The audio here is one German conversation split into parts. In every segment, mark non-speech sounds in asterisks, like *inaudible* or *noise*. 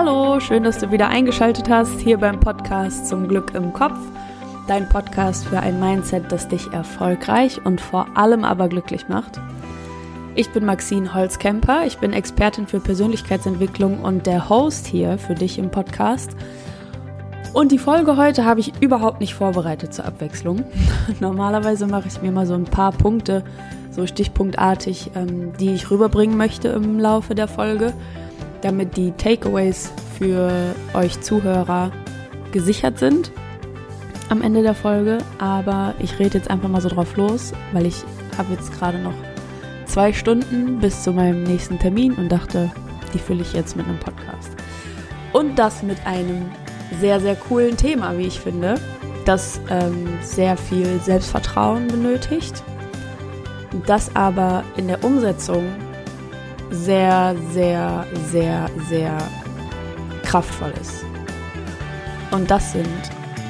Hallo, schön, dass du wieder eingeschaltet hast hier beim Podcast zum Glück im Kopf. Dein Podcast für ein Mindset, das dich erfolgreich und vor allem aber glücklich macht. Ich bin Maxine Holzkemper, ich bin Expertin für Persönlichkeitsentwicklung und der Host hier für dich im Podcast. Und die Folge heute habe ich überhaupt nicht vorbereitet zur Abwechslung. *laughs* Normalerweise mache ich mir mal so ein paar Punkte, so stichpunktartig, ähm, die ich rüberbringen möchte im Laufe der Folge damit die Takeaways für euch Zuhörer gesichert sind am Ende der Folge. Aber ich rede jetzt einfach mal so drauf los, weil ich habe jetzt gerade noch zwei Stunden bis zu meinem nächsten Termin und dachte, die fülle ich jetzt mit einem Podcast. Und das mit einem sehr, sehr coolen Thema, wie ich finde, das ähm, sehr viel Selbstvertrauen benötigt, das aber in der Umsetzung sehr, sehr, sehr, sehr kraftvoll ist. Und das sind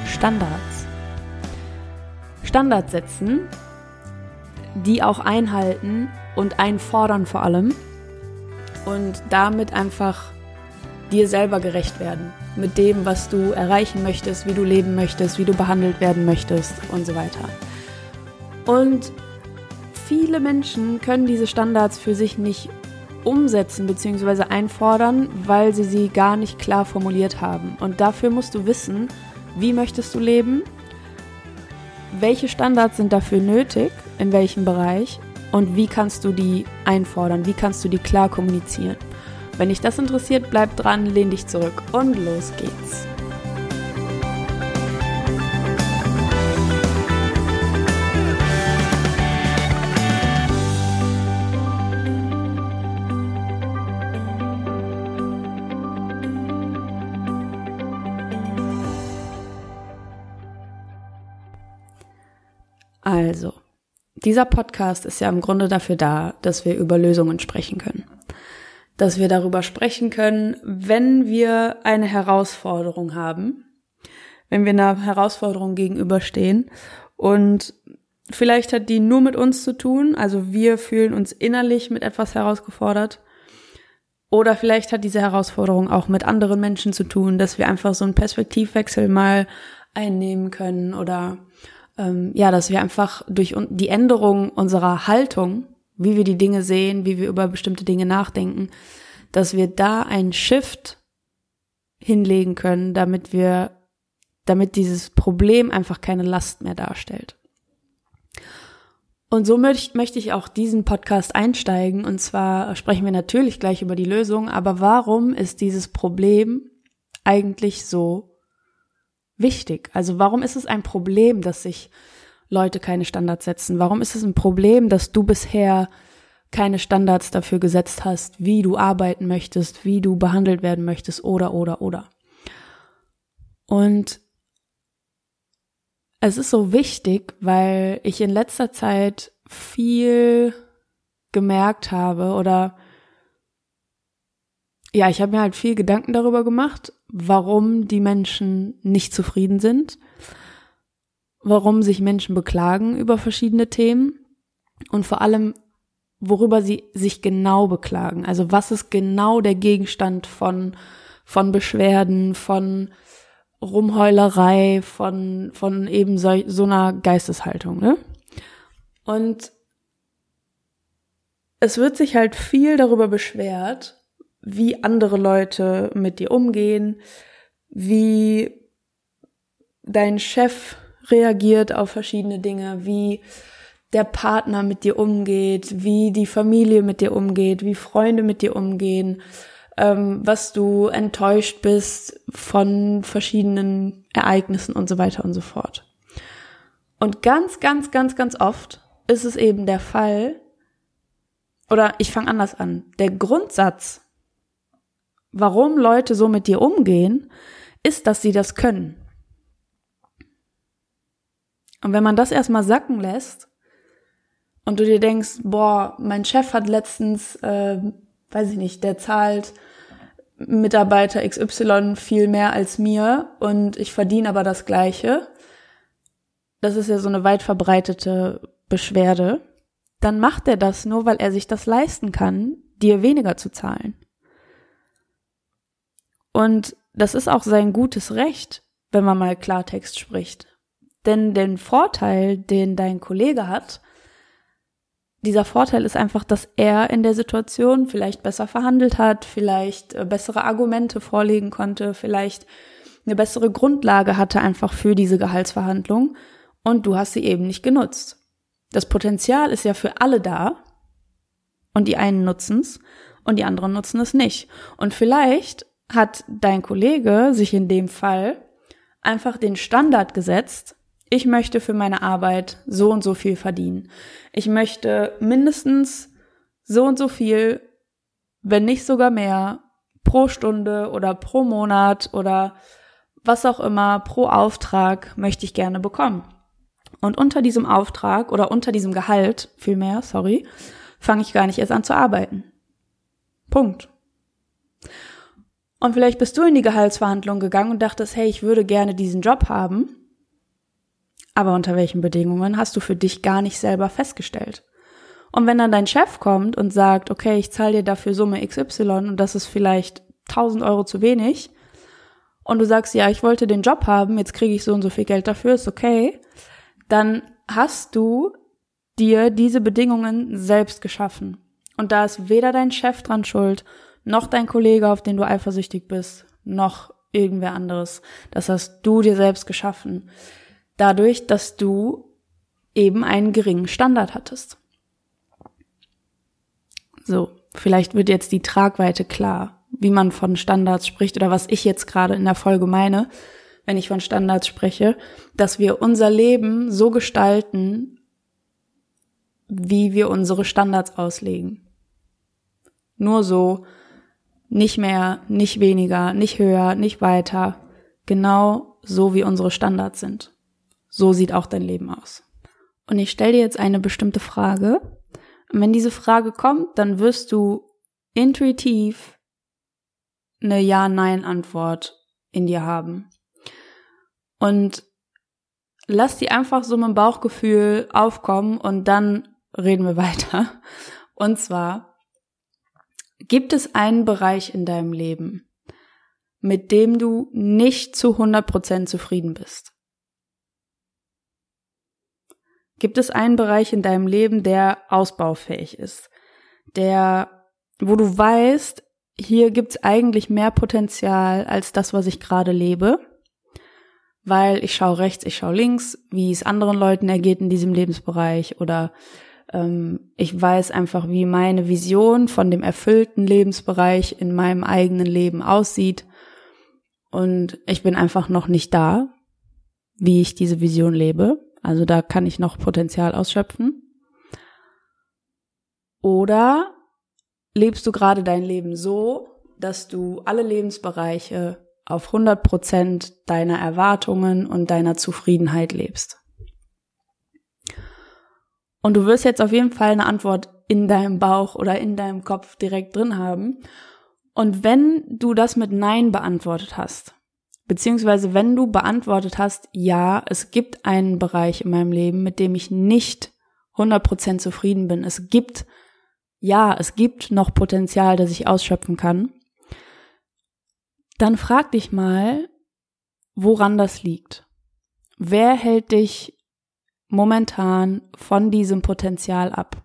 Standards. Standards setzen, die auch einhalten und einfordern vor allem und damit einfach dir selber gerecht werden mit dem, was du erreichen möchtest, wie du leben möchtest, wie du behandelt werden möchtest und so weiter. Und viele Menschen können diese Standards für sich nicht umsetzen bzw. einfordern, weil sie sie gar nicht klar formuliert haben. Und dafür musst du wissen, wie möchtest du leben, welche Standards sind dafür nötig, in welchem Bereich und wie kannst du die einfordern, wie kannst du die klar kommunizieren. Wenn dich das interessiert, bleib dran, lehn dich zurück und los geht's. Also, dieser Podcast ist ja im Grunde dafür da, dass wir über Lösungen sprechen können. Dass wir darüber sprechen können, wenn wir eine Herausforderung haben, wenn wir einer Herausforderung gegenüberstehen und vielleicht hat die nur mit uns zu tun, also wir fühlen uns innerlich mit etwas herausgefordert. Oder vielleicht hat diese Herausforderung auch mit anderen Menschen zu tun, dass wir einfach so einen Perspektivwechsel mal einnehmen können oder ähm, ja, dass wir einfach durch die Änderung unserer Haltung, wie wir die Dinge sehen, wie wir über bestimmte Dinge nachdenken, dass wir da einen Shift hinlegen können, damit wir, damit dieses Problem einfach keine Last mehr darstellt. Und so möcht, möchte ich auch diesen Podcast einsteigen. Und zwar sprechen wir natürlich gleich über die Lösung, aber warum ist dieses Problem eigentlich so wichtig? Also warum ist es ein Problem, dass sich Leute keine Standards setzen? Warum ist es ein Problem, dass du bisher keine Standards dafür gesetzt hast, wie du arbeiten möchtest, wie du behandelt werden möchtest oder oder oder? Und es ist so wichtig, weil ich in letzter Zeit viel gemerkt habe oder ja, ich habe mir halt viel Gedanken darüber gemacht, warum die Menschen nicht zufrieden sind, warum sich Menschen beklagen über verschiedene Themen und vor allem, worüber sie sich genau beklagen. Also was ist genau der Gegenstand von, von Beschwerden, von Rumheulerei, von, von eben so, so einer Geisteshaltung, ne? Und es wird sich halt viel darüber beschwert, wie andere Leute mit dir umgehen, wie dein Chef reagiert auf verschiedene Dinge, wie der Partner mit dir umgeht, wie die Familie mit dir umgeht, wie Freunde mit dir umgehen, ähm, was du enttäuscht bist von verschiedenen Ereignissen und so weiter und so fort. Und ganz, ganz, ganz, ganz oft ist es eben der Fall, oder ich fange anders an, der Grundsatz warum Leute so mit dir umgehen, ist, dass sie das können. Und wenn man das erstmal sacken lässt und du dir denkst, boah, mein Chef hat letztens, äh, weiß ich nicht, der zahlt Mitarbeiter XY viel mehr als mir und ich verdiene aber das gleiche, das ist ja so eine weit verbreitete Beschwerde, dann macht er das nur, weil er sich das leisten kann, dir weniger zu zahlen. Und das ist auch sein gutes Recht, wenn man mal Klartext spricht. Denn den Vorteil, den dein Kollege hat, dieser Vorteil ist einfach, dass er in der Situation vielleicht besser verhandelt hat, vielleicht äh, bessere Argumente vorlegen konnte, vielleicht eine bessere Grundlage hatte einfach für diese Gehaltsverhandlung und du hast sie eben nicht genutzt. Das Potenzial ist ja für alle da und die einen nutzen's und die anderen nutzen es nicht. Und vielleicht hat dein Kollege sich in dem Fall einfach den Standard gesetzt, ich möchte für meine Arbeit so und so viel verdienen. Ich möchte mindestens so und so viel, wenn nicht sogar mehr, pro Stunde oder pro Monat oder was auch immer, pro Auftrag möchte ich gerne bekommen. Und unter diesem Auftrag oder unter diesem Gehalt, vielmehr, sorry, fange ich gar nicht erst an zu arbeiten. Punkt. Und vielleicht bist du in die Gehaltsverhandlung gegangen und dachtest, hey, ich würde gerne diesen Job haben. Aber unter welchen Bedingungen hast du für dich gar nicht selber festgestellt? Und wenn dann dein Chef kommt und sagt, okay, ich zahle dir dafür Summe XY und das ist vielleicht 1000 Euro zu wenig, und du sagst, ja, ich wollte den Job haben, jetzt kriege ich so und so viel Geld dafür, ist okay, dann hast du dir diese Bedingungen selbst geschaffen. Und da ist weder dein Chef dran schuld, noch dein Kollege, auf den du eifersüchtig bist, noch irgendwer anderes. Das hast du dir selbst geschaffen. Dadurch, dass du eben einen geringen Standard hattest. So, vielleicht wird jetzt die Tragweite klar, wie man von Standards spricht oder was ich jetzt gerade in der Folge meine, wenn ich von Standards spreche, dass wir unser Leben so gestalten, wie wir unsere Standards auslegen. Nur so nicht mehr, nicht weniger, nicht höher, nicht weiter. Genau so wie unsere Standards sind. So sieht auch dein Leben aus. Und ich stelle dir jetzt eine bestimmte Frage. Und wenn diese Frage kommt, dann wirst du intuitiv eine Ja-Nein-Antwort in dir haben. Und lass die einfach so mit dem Bauchgefühl aufkommen und dann reden wir *laughs* weiter. Und zwar, Gibt es einen Bereich in deinem Leben, mit dem du nicht zu 100% zufrieden bist? Gibt es einen Bereich in deinem Leben, der ausbaufähig ist, der, wo du weißt, hier gibt's eigentlich mehr Potenzial als das, was ich gerade lebe, weil ich schaue rechts, ich schaue links, wie es anderen Leuten ergeht in diesem Lebensbereich oder ich weiß einfach, wie meine Vision von dem erfüllten Lebensbereich in meinem eigenen Leben aussieht. Und ich bin einfach noch nicht da, wie ich diese Vision lebe. Also da kann ich noch Potenzial ausschöpfen. Oder lebst du gerade dein Leben so, dass du alle Lebensbereiche auf 100 Prozent deiner Erwartungen und deiner Zufriedenheit lebst? Und du wirst jetzt auf jeden Fall eine Antwort in deinem Bauch oder in deinem Kopf direkt drin haben. Und wenn du das mit Nein beantwortet hast, beziehungsweise wenn du beantwortet hast, ja, es gibt einen Bereich in meinem Leben, mit dem ich nicht 100% zufrieden bin. Es gibt, ja, es gibt noch Potenzial, das ich ausschöpfen kann. Dann frag dich mal, woran das liegt. Wer hält dich momentan von diesem Potenzial ab?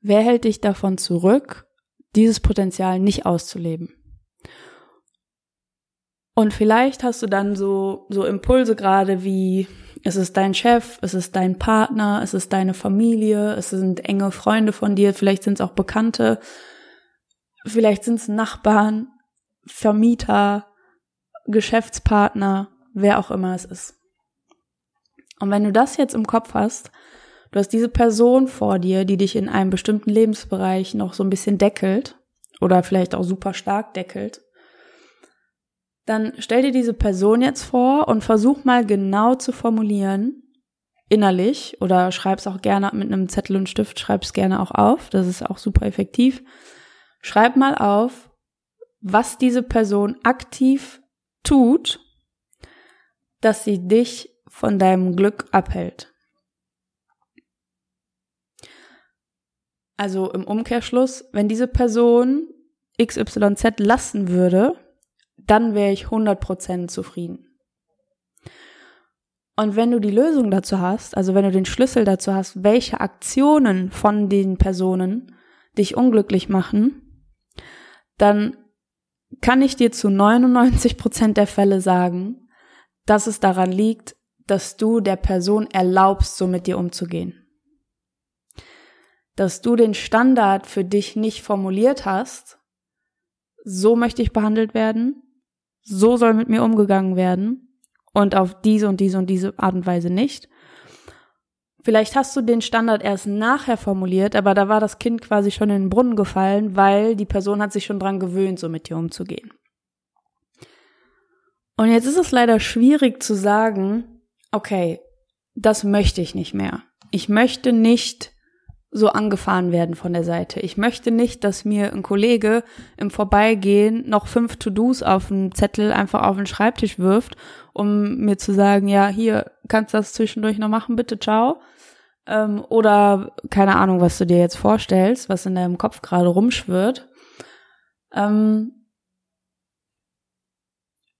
Wer hält dich davon zurück, dieses Potenzial nicht auszuleben? Und vielleicht hast du dann so, so Impulse gerade wie, es ist dein Chef, es ist dein Partner, es ist deine Familie, es sind enge Freunde von dir, vielleicht sind es auch Bekannte, vielleicht sind es Nachbarn, Vermieter, Geschäftspartner, wer auch immer es ist. Und wenn du das jetzt im Kopf hast, du hast diese Person vor dir, die dich in einem bestimmten Lebensbereich noch so ein bisschen deckelt oder vielleicht auch super stark deckelt, dann stell dir diese Person jetzt vor und versuch mal genau zu formulieren, innerlich oder schreib's auch gerne mit einem Zettel und Stift, schreib's gerne auch auf, das ist auch super effektiv. Schreib mal auf, was diese Person aktiv tut, dass sie dich von deinem Glück abhält. Also im Umkehrschluss, wenn diese Person XYZ lassen würde, dann wäre ich 100% zufrieden. Und wenn du die Lösung dazu hast, also wenn du den Schlüssel dazu hast, welche Aktionen von den Personen dich unglücklich machen, dann kann ich dir zu 99 Prozent der Fälle sagen, dass es daran liegt, dass du der Person erlaubst, so mit dir umzugehen. Dass du den Standard für dich nicht formuliert hast, so möchte ich behandelt werden, so soll mit mir umgegangen werden und auf diese und diese und diese Art und Weise nicht. Vielleicht hast du den Standard erst nachher formuliert, aber da war das Kind quasi schon in den Brunnen gefallen, weil die Person hat sich schon dran gewöhnt, so mit dir umzugehen. Und jetzt ist es leider schwierig zu sagen, okay, das möchte ich nicht mehr. Ich möchte nicht so angefahren werden von der Seite. Ich möchte nicht, dass mir ein Kollege im Vorbeigehen noch fünf To-Dos auf einen Zettel einfach auf den Schreibtisch wirft, um mir zu sagen, ja, hier, kannst du das zwischendurch noch machen, bitte, ciao. Ähm, oder keine Ahnung, was du dir jetzt vorstellst, was in deinem Kopf gerade rumschwirrt. Ähm,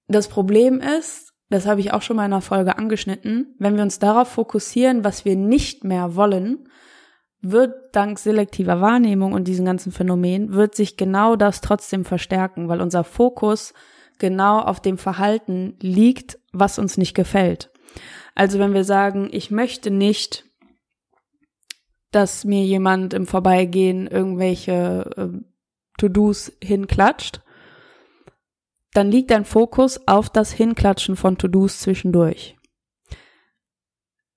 das Problem ist, das habe ich auch schon mal in einer Folge angeschnitten, wenn wir uns darauf fokussieren, was wir nicht mehr wollen, wird dank selektiver Wahrnehmung und diesen ganzen Phänomen, wird sich genau das trotzdem verstärken, weil unser Fokus genau auf dem Verhalten liegt, was uns nicht gefällt. Also wenn wir sagen, ich möchte nicht, dass mir jemand im Vorbeigehen irgendwelche äh, To-Dos hinklatscht, dann liegt dein Fokus auf das Hinklatschen von To-Dos zwischendurch.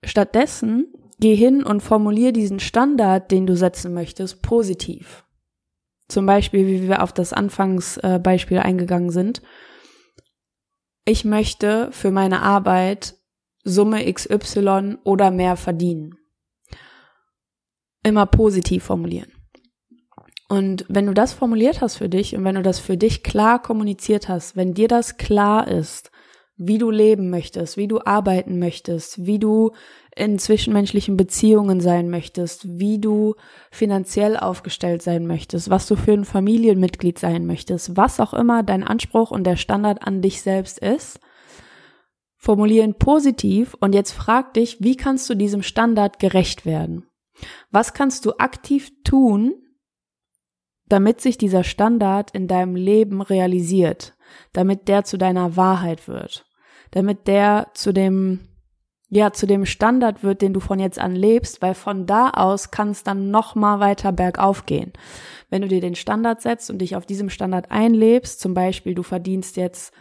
Stattdessen geh hin und formulier diesen Standard, den du setzen möchtest, positiv. Zum Beispiel, wie wir auf das Anfangsbeispiel eingegangen sind. Ich möchte für meine Arbeit Summe XY oder mehr verdienen. Immer positiv formulieren. Und wenn du das formuliert hast für dich und wenn du das für dich klar kommuniziert hast, wenn dir das klar ist, wie du leben möchtest, wie du arbeiten möchtest, wie du in zwischenmenschlichen Beziehungen sein möchtest, wie du finanziell aufgestellt sein möchtest, was du für ein Familienmitglied sein möchtest, was auch immer dein Anspruch und der Standard an dich selbst ist, formulieren positiv und jetzt frag dich, wie kannst du diesem Standard gerecht werden? Was kannst du aktiv tun, damit sich dieser Standard in deinem Leben realisiert, damit der zu deiner Wahrheit wird, damit der zu dem ja, zu dem Standard wird, den du von jetzt an lebst, weil von da aus kann es dann noch mal weiter bergauf gehen. Wenn du dir den Standard setzt und dich auf diesem Standard einlebst, zum Beispiel du verdienst jetzt,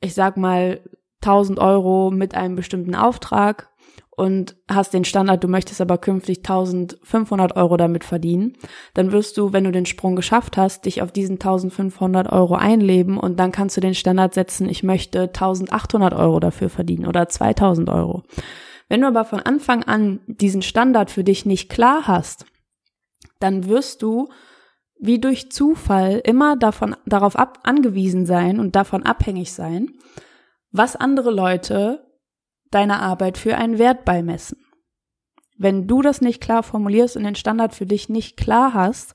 ich sag mal, 1000 Euro mit einem bestimmten Auftrag und hast den Standard, du möchtest aber künftig 1500 Euro damit verdienen, dann wirst du, wenn du den Sprung geschafft hast, dich auf diesen 1500 Euro einleben und dann kannst du den Standard setzen, ich möchte 1800 Euro dafür verdienen oder 2000 Euro. Wenn du aber von Anfang an diesen Standard für dich nicht klar hast, dann wirst du wie durch Zufall immer davon, darauf ab, angewiesen sein und davon abhängig sein, was andere Leute deiner Arbeit für einen Wert beimessen. Wenn du das nicht klar formulierst und den Standard für dich nicht klar hast,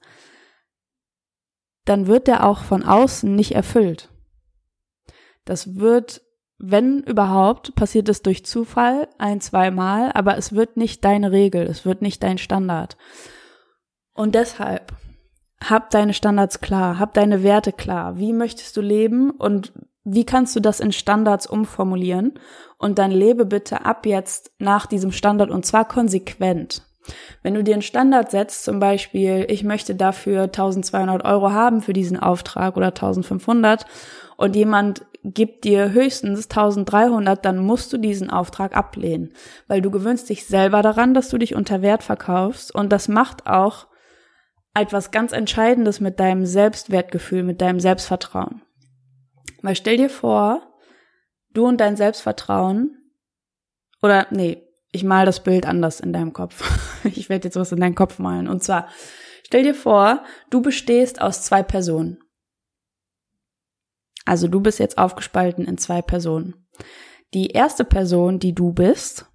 dann wird der auch von außen nicht erfüllt. Das wird, wenn überhaupt, passiert es durch Zufall ein, zweimal, aber es wird nicht deine Regel, es wird nicht dein Standard. Und deshalb hab deine Standards klar, hab deine Werte klar. Wie möchtest du leben und wie kannst du das in Standards umformulieren? Und dann lebe bitte ab jetzt nach diesem Standard und zwar konsequent. Wenn du dir einen Standard setzt, zum Beispiel, ich möchte dafür 1200 Euro haben für diesen Auftrag oder 1500 und jemand gibt dir höchstens 1300, dann musst du diesen Auftrag ablehnen, weil du gewöhnst dich selber daran, dass du dich unter Wert verkaufst und das macht auch etwas ganz Entscheidendes mit deinem Selbstwertgefühl, mit deinem Selbstvertrauen. Weil stell dir vor, du und dein Selbstvertrauen, oder nee, ich mal das Bild anders in deinem Kopf. *laughs* Ich werde jetzt was in deinen Kopf malen. Und zwar, stell dir vor, du bestehst aus zwei Personen. Also du bist jetzt aufgespalten in zwei Personen. Die erste Person, die du bist,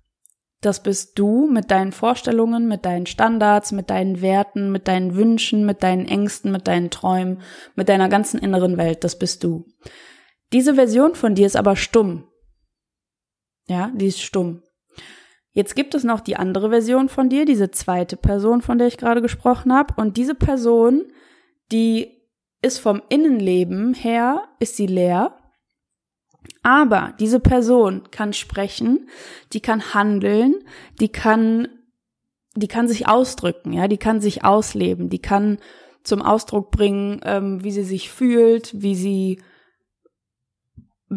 das bist du mit deinen Vorstellungen, mit deinen Standards, mit deinen Werten, mit deinen Wünschen, mit deinen Ängsten, mit deinen Träumen, mit deiner ganzen inneren Welt. Das bist du. Diese Version von dir ist aber stumm. Ja, die ist stumm. Jetzt gibt es noch die andere Version von dir, diese zweite Person, von der ich gerade gesprochen habe. Und diese Person, die ist vom Innenleben her, ist sie leer. Aber diese Person kann sprechen, die kann handeln, die kann, die kann sich ausdrücken, ja, die kann sich ausleben, die kann zum Ausdruck bringen, ähm, wie sie sich fühlt, wie sie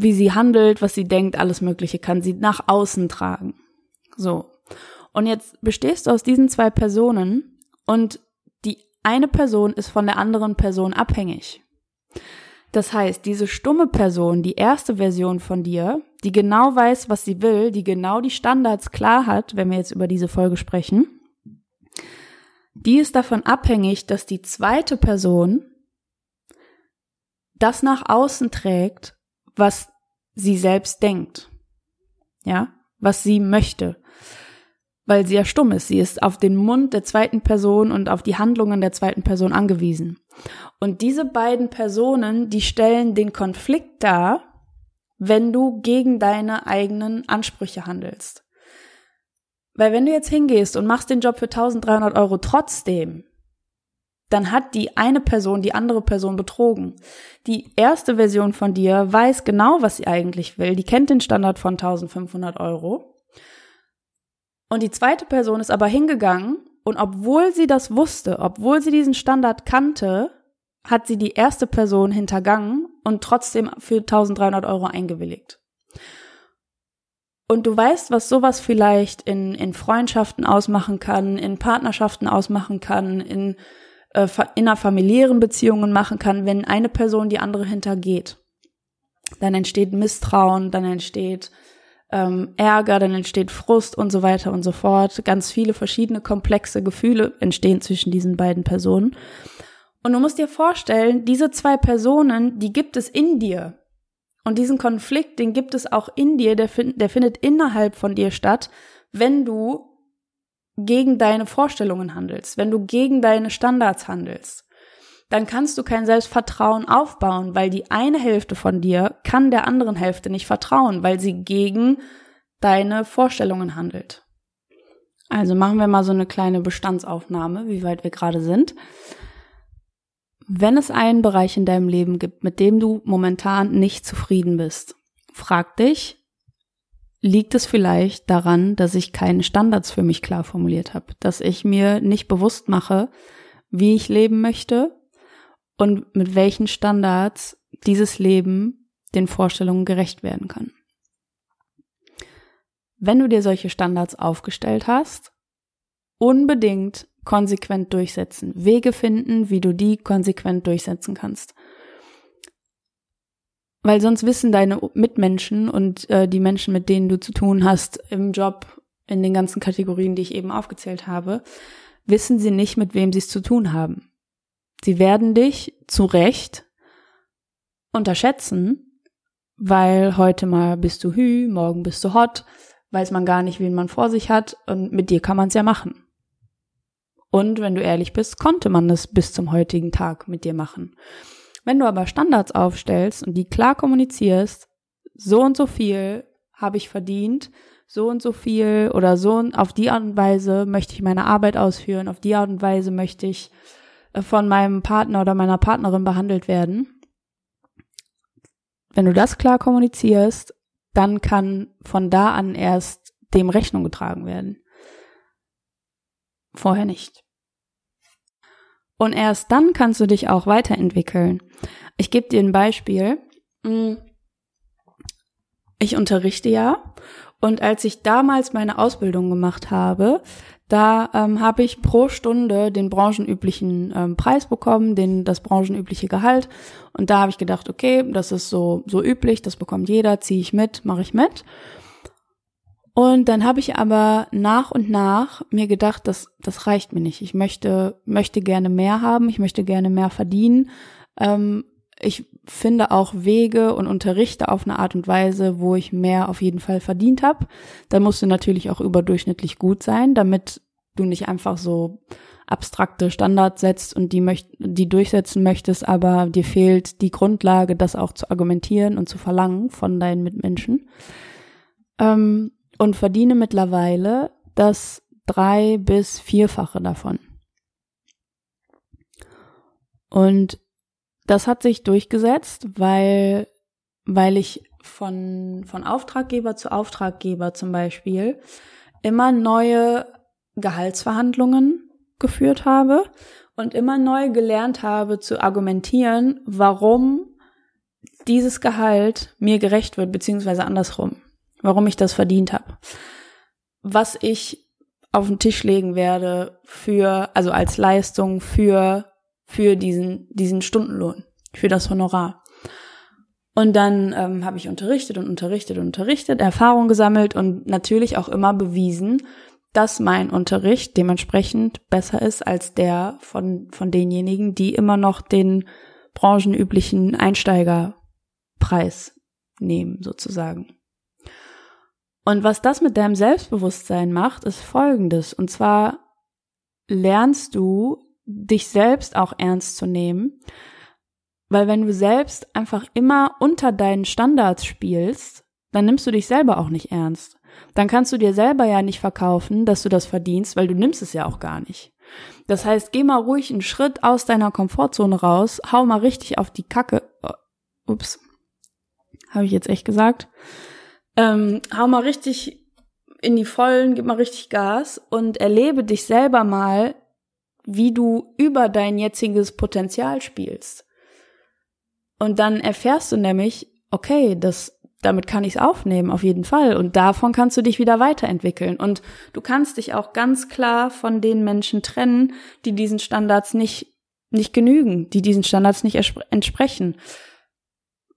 wie sie handelt, was sie denkt, alles Mögliche kann sie nach außen tragen. So. Und jetzt bestehst du aus diesen zwei Personen und die eine Person ist von der anderen Person abhängig. Das heißt, diese stumme Person, die erste Version von dir, die genau weiß, was sie will, die genau die Standards klar hat, wenn wir jetzt über diese Folge sprechen, die ist davon abhängig, dass die zweite Person das nach außen trägt, was sie selbst denkt. Ja, was sie möchte. Weil sie ja stumm ist. Sie ist auf den Mund der zweiten Person und auf die Handlungen der zweiten Person angewiesen. Und diese beiden Personen, die stellen den Konflikt dar, wenn du gegen deine eigenen Ansprüche handelst. Weil wenn du jetzt hingehst und machst den Job für 1300 Euro trotzdem, dann hat die eine Person die andere Person betrogen. Die erste Version von dir weiß genau, was sie eigentlich will. Die kennt den Standard von 1500 Euro. Und die zweite Person ist aber hingegangen und obwohl sie das wusste, obwohl sie diesen Standard kannte, hat sie die erste Person hintergangen und trotzdem für 1300 Euro eingewilligt. Und du weißt, was sowas vielleicht in, in Freundschaften ausmachen kann, in Partnerschaften ausmachen kann, in äh, innerfamiliären Beziehungen machen kann, wenn eine Person die andere hintergeht. Dann entsteht Misstrauen, dann entsteht ähm, Ärger, dann entsteht Frust und so weiter und so fort. Ganz viele verschiedene komplexe Gefühle entstehen zwischen diesen beiden Personen. Und du musst dir vorstellen, diese zwei Personen, die gibt es in dir. Und diesen Konflikt, den gibt es auch in dir, der, der findet innerhalb von dir statt, wenn du gegen deine Vorstellungen handelst, wenn du gegen deine Standards handelst, dann kannst du kein Selbstvertrauen aufbauen, weil die eine Hälfte von dir kann der anderen Hälfte nicht vertrauen, weil sie gegen deine Vorstellungen handelt. Also machen wir mal so eine kleine Bestandsaufnahme, wie weit wir gerade sind. Wenn es einen Bereich in deinem Leben gibt, mit dem du momentan nicht zufrieden bist, frag dich, liegt es vielleicht daran, dass ich keine Standards für mich klar formuliert habe, dass ich mir nicht bewusst mache, wie ich leben möchte und mit welchen Standards dieses Leben den Vorstellungen gerecht werden kann. Wenn du dir solche Standards aufgestellt hast, unbedingt konsequent durchsetzen, Wege finden, wie du die konsequent durchsetzen kannst. Weil sonst wissen deine Mitmenschen und äh, die Menschen, mit denen du zu tun hast im Job, in den ganzen Kategorien, die ich eben aufgezählt habe, wissen sie nicht, mit wem sie es zu tun haben. Sie werden dich zu Recht unterschätzen, weil heute mal bist du hü, morgen bist du hot, weiß man gar nicht, wen man vor sich hat und mit dir kann man es ja machen. Und wenn du ehrlich bist, konnte man das bis zum heutigen Tag mit dir machen. Wenn du aber Standards aufstellst und die klar kommunizierst, so und so viel habe ich verdient, so und so viel oder so auf die Art und Weise möchte ich meine Arbeit ausführen, auf die Art und Weise möchte ich äh, von meinem Partner oder meiner Partnerin behandelt werden. Wenn du das klar kommunizierst, dann kann von da an erst dem Rechnung getragen werden. Vorher nicht. Und erst dann kannst du dich auch weiterentwickeln. Ich gebe dir ein Beispiel. Mm. Ich unterrichte ja. Und als ich damals meine Ausbildung gemacht habe, da ähm, habe ich pro Stunde den branchenüblichen ähm, Preis bekommen, den das branchenübliche Gehalt. Und da habe ich gedacht, okay, das ist so so üblich, das bekommt jeder, ziehe ich mit, mache ich mit. Und dann habe ich aber nach und nach mir gedacht, das, das reicht mir nicht. Ich möchte, möchte gerne mehr haben, ich möchte gerne mehr verdienen. Ähm, ich finde auch Wege und unterrichte auf eine Art und Weise, wo ich mehr auf jeden Fall verdient habe. Da musst du natürlich auch überdurchschnittlich gut sein, damit du nicht einfach so abstrakte Standards setzt und die, möcht die durchsetzen möchtest, aber dir fehlt die Grundlage, das auch zu argumentieren und zu verlangen von deinen Mitmenschen. Ähm, und verdiene mittlerweile das drei bis vierfache davon. Und das hat sich durchgesetzt, weil, weil ich von, von Auftraggeber zu Auftraggeber zum Beispiel immer neue Gehaltsverhandlungen geführt habe und immer neu gelernt habe zu argumentieren, warum dieses Gehalt mir gerecht wird, beziehungsweise andersrum, warum ich das verdient habe. Was ich auf den Tisch legen werde für, also als Leistung für, für diesen, diesen Stundenlohn, für das Honorar. Und dann ähm, habe ich unterrichtet und unterrichtet und unterrichtet, Erfahrung gesammelt und natürlich auch immer bewiesen, dass mein Unterricht dementsprechend besser ist als der von, von denjenigen, die immer noch den branchenüblichen Einsteigerpreis nehmen, sozusagen. Und was das mit deinem Selbstbewusstsein macht, ist folgendes. Und zwar lernst du, dich selbst auch ernst zu nehmen. Weil wenn du selbst einfach immer unter deinen Standards spielst, dann nimmst du dich selber auch nicht ernst dann kannst du dir selber ja nicht verkaufen, dass du das verdienst, weil du nimmst es ja auch gar nicht. Das heißt, geh mal ruhig einen Schritt aus deiner Komfortzone raus, hau mal richtig auf die Kacke. Oh, ups, habe ich jetzt echt gesagt. Ähm, hau mal richtig in die Vollen, gib mal richtig Gas und erlebe dich selber mal, wie du über dein jetziges Potenzial spielst. Und dann erfährst du nämlich, okay, das damit kann ich es aufnehmen, auf jeden Fall. Und davon kannst du dich wieder weiterentwickeln. Und du kannst dich auch ganz klar von den Menschen trennen, die diesen Standards nicht, nicht genügen, die diesen Standards nicht entsprechen.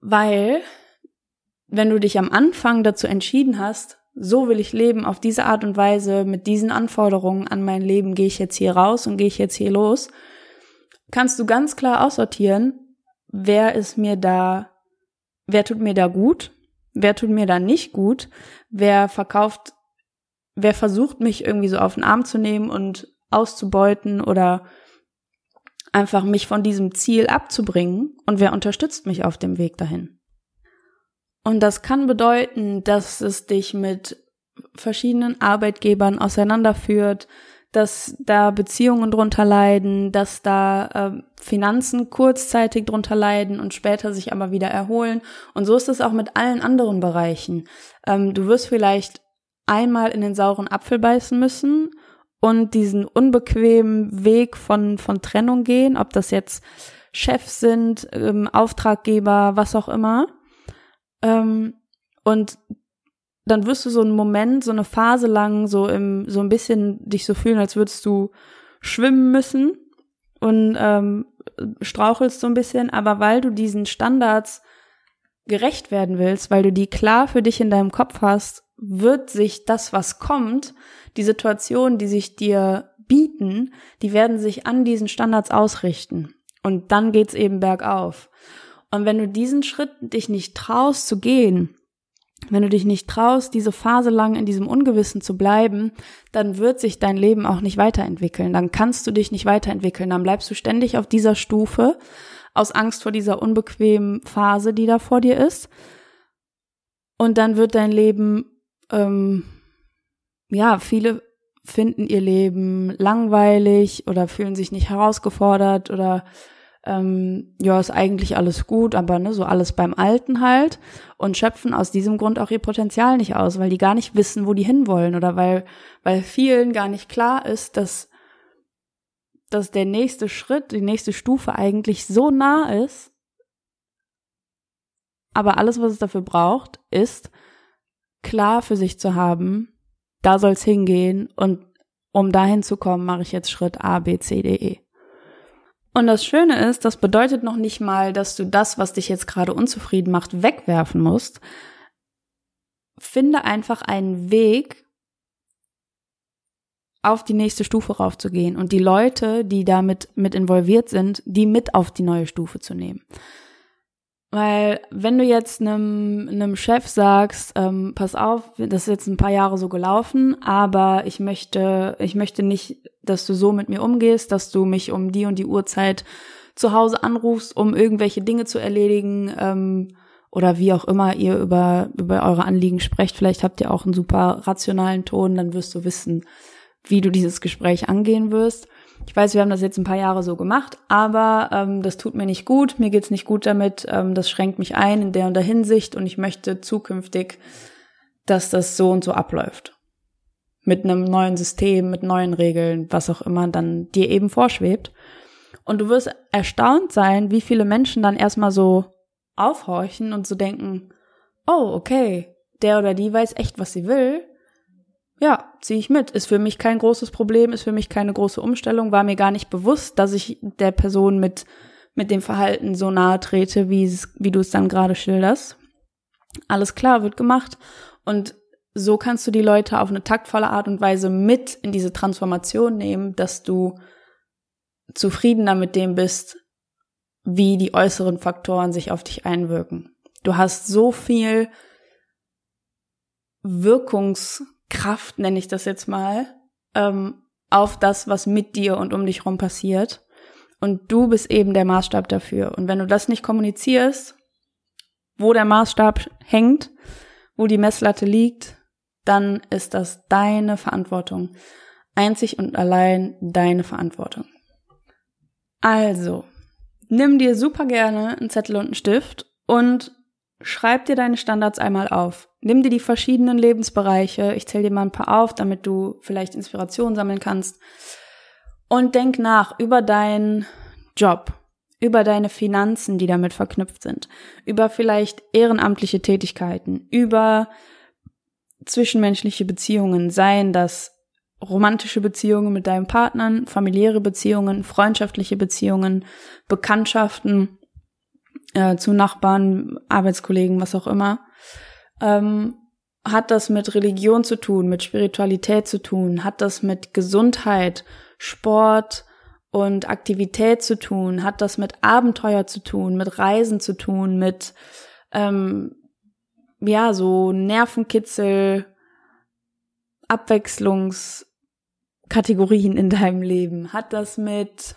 Weil, wenn du dich am Anfang dazu entschieden hast, so will ich leben, auf diese Art und Weise, mit diesen Anforderungen an mein Leben gehe ich jetzt hier raus und gehe ich jetzt hier los, kannst du ganz klar aussortieren, wer ist mir da, wer tut mir da gut Wer tut mir da nicht gut? Wer verkauft, wer versucht mich irgendwie so auf den Arm zu nehmen und auszubeuten oder einfach mich von diesem Ziel abzubringen und wer unterstützt mich auf dem Weg dahin? Und das kann bedeuten, dass es dich mit verschiedenen Arbeitgebern auseinanderführt, dass da Beziehungen drunter leiden, dass da äh, Finanzen kurzzeitig drunter leiden und später sich aber wieder erholen. Und so ist es auch mit allen anderen Bereichen. Ähm, du wirst vielleicht einmal in den sauren Apfel beißen müssen und diesen unbequemen Weg von, von Trennung gehen, ob das jetzt Chefs sind, ähm, Auftraggeber, was auch immer. Ähm, und dann wirst du so einen Moment, so eine Phase lang so im, so ein bisschen dich so fühlen, als würdest du schwimmen müssen und ähm, strauchelst so ein bisschen, aber weil du diesen Standards gerecht werden willst, weil du die klar für dich in deinem Kopf hast, wird sich das, was kommt, die Situationen, die sich dir bieten, die werden sich an diesen Standards ausrichten. Und dann geht's eben bergauf. Und wenn du diesen Schritt dich nicht traust zu gehen, wenn du dich nicht traust, diese Phase lang in diesem Ungewissen zu bleiben, dann wird sich dein Leben auch nicht weiterentwickeln. Dann kannst du dich nicht weiterentwickeln. Dann bleibst du ständig auf dieser Stufe aus Angst vor dieser unbequemen Phase, die da vor dir ist. Und dann wird dein Leben, ähm, ja, viele finden ihr Leben langweilig oder fühlen sich nicht herausgefordert oder ähm, ja, ist eigentlich alles gut, aber ne, so alles beim Alten halt und schöpfen aus diesem Grund auch ihr Potenzial nicht aus, weil die gar nicht wissen, wo die hinwollen oder weil, weil vielen gar nicht klar ist, dass, dass der nächste Schritt, die nächste Stufe eigentlich so nah ist, aber alles, was es dafür braucht, ist klar für sich zu haben, da soll's hingehen und um dahin zu kommen, mache ich jetzt Schritt A, B, C, D, E. Und das Schöne ist, das bedeutet noch nicht mal, dass du das, was dich jetzt gerade unzufrieden macht, wegwerfen musst. Finde einfach einen Weg, auf die nächste Stufe raufzugehen und die Leute, die damit mit involviert sind, die mit auf die neue Stufe zu nehmen. Weil wenn du jetzt einem, einem Chef sagst, ähm, pass auf, das ist jetzt ein paar Jahre so gelaufen, aber ich möchte, ich möchte nicht, dass du so mit mir umgehst, dass du mich um die und die Uhrzeit zu Hause anrufst, um irgendwelche Dinge zu erledigen, ähm, oder wie auch immer ihr über, über eure Anliegen sprecht. Vielleicht habt ihr auch einen super rationalen Ton, dann wirst du wissen, wie du dieses Gespräch angehen wirst. Ich weiß, wir haben das jetzt ein paar Jahre so gemacht, aber ähm, das tut mir nicht gut, mir geht's nicht gut damit, ähm, das schränkt mich ein in der und der Hinsicht und ich möchte zukünftig, dass das so und so abläuft. Mit einem neuen System, mit neuen Regeln, was auch immer dann dir eben vorschwebt. Und du wirst erstaunt sein, wie viele Menschen dann erstmal so aufhorchen und so denken, oh, okay, der oder die weiß echt, was sie will ja, ziehe ich mit. Ist für mich kein großes Problem, ist für mich keine große Umstellung, war mir gar nicht bewusst, dass ich der Person mit, mit dem Verhalten so nahe trete, wie, wie du es dann gerade schilderst. Alles klar, wird gemacht. Und so kannst du die Leute auf eine taktvolle Art und Weise mit in diese Transformation nehmen, dass du zufriedener mit dem bist, wie die äußeren Faktoren sich auf dich einwirken. Du hast so viel Wirkungs Kraft, nenne ich das jetzt mal, ähm, auf das, was mit dir und um dich rum passiert. Und du bist eben der Maßstab dafür. Und wenn du das nicht kommunizierst, wo der Maßstab hängt, wo die Messlatte liegt, dann ist das deine Verantwortung. Einzig und allein deine Verantwortung. Also, nimm dir super gerne einen Zettel und einen Stift und schreib dir deine Standards einmal auf. Nimm dir die verschiedenen Lebensbereiche. Ich zähle dir mal ein paar auf, damit du vielleicht Inspiration sammeln kannst. Und denk nach über deinen Job, über deine Finanzen, die damit verknüpft sind, über vielleicht ehrenamtliche Tätigkeiten, über zwischenmenschliche Beziehungen, seien das romantische Beziehungen mit deinen Partnern, familiäre Beziehungen, freundschaftliche Beziehungen, Bekanntschaften äh, zu Nachbarn, Arbeitskollegen, was auch immer ähm, hat das mit Religion zu tun, mit Spiritualität zu tun, hat das mit Gesundheit, Sport und Aktivität zu tun, hat das mit Abenteuer zu tun, mit Reisen zu tun, mit ähm, ja so Nervenkitzel, Abwechslungskategorien in deinem Leben, hat das mit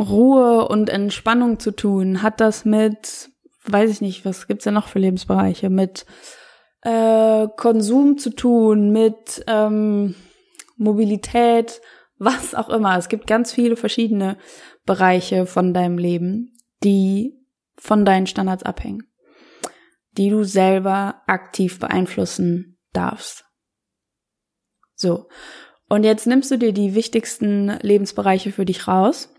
Ruhe und Entspannung zu tun, hat das mit weiß ich nicht, was gibt's denn noch für Lebensbereiche mit äh, Konsum zu tun, mit ähm, Mobilität, was auch immer. Es gibt ganz viele verschiedene Bereiche von deinem Leben, die von deinen Standards abhängen, die du selber aktiv beeinflussen darfst. So. Und jetzt nimmst du dir die wichtigsten Lebensbereiche für dich raus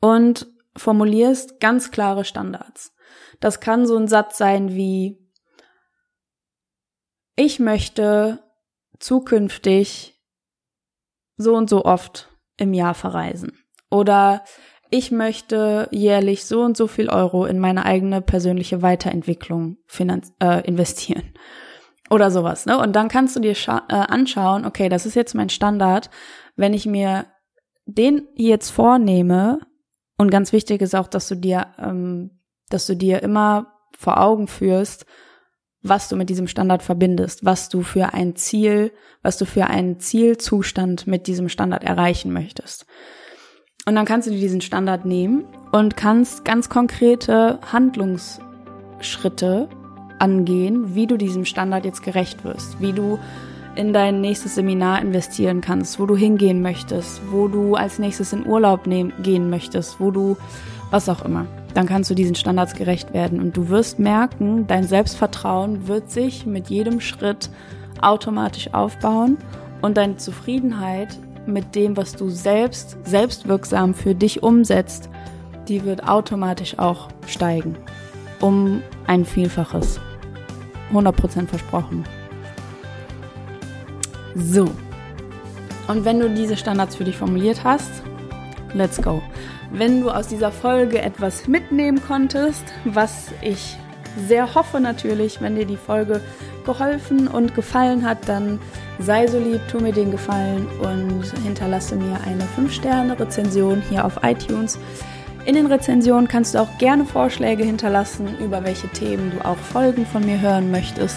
und formulierst ganz klare Standards. Das kann so ein Satz sein wie, ich möchte zukünftig so und so oft im Jahr verreisen. Oder ich möchte jährlich so und so viel Euro in meine eigene persönliche Weiterentwicklung finanz äh, investieren. Oder sowas, ne? Und dann kannst du dir äh, anschauen, okay, das ist jetzt mein Standard. Wenn ich mir den jetzt vornehme, und ganz wichtig ist auch, dass du dir ähm, dass du dir immer vor Augen führst, was du mit diesem Standard verbindest, was du für ein Ziel, was du für einen Zielzustand mit diesem Standard erreichen möchtest. Und dann kannst du dir diesen Standard nehmen und kannst ganz konkrete Handlungsschritte angehen, wie du diesem Standard jetzt gerecht wirst, wie du in dein nächstes Seminar investieren kannst, wo du hingehen möchtest, wo du als nächstes in Urlaub nehmen, gehen möchtest, wo du was auch immer dann kannst du diesen Standards gerecht werden. Und du wirst merken, dein Selbstvertrauen wird sich mit jedem Schritt automatisch aufbauen und deine Zufriedenheit mit dem, was du selbst, selbstwirksam für dich umsetzt, die wird automatisch auch steigen. Um ein Vielfaches. 100% versprochen. So. Und wenn du diese Standards für dich formuliert hast, let's go. Wenn du aus dieser Folge etwas mitnehmen konntest, was ich sehr hoffe natürlich, wenn dir die Folge geholfen und gefallen hat, dann sei so lieb, tu mir den Gefallen und hinterlasse mir eine 5-Sterne-Rezension hier auf iTunes. In den Rezensionen kannst du auch gerne Vorschläge hinterlassen, über welche Themen du auch Folgen von mir hören möchtest.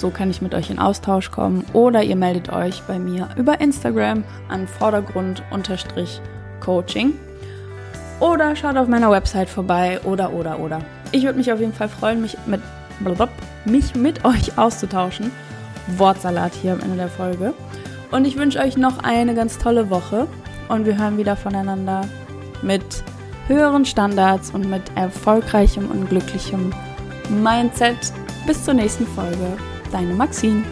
So kann ich mit euch in Austausch kommen oder ihr meldet euch bei mir über Instagram an Vordergrund-Coaching oder schaut auf meiner Website vorbei oder oder oder. Ich würde mich auf jeden Fall freuen, mich mit, mich mit euch auszutauschen. Wortsalat hier am Ende der Folge. Und ich wünsche euch noch eine ganz tolle Woche und wir hören wieder voneinander mit höheren Standards und mit erfolgreichem und glücklichem Mindset. Bis zur nächsten Folge. Deine Maxine.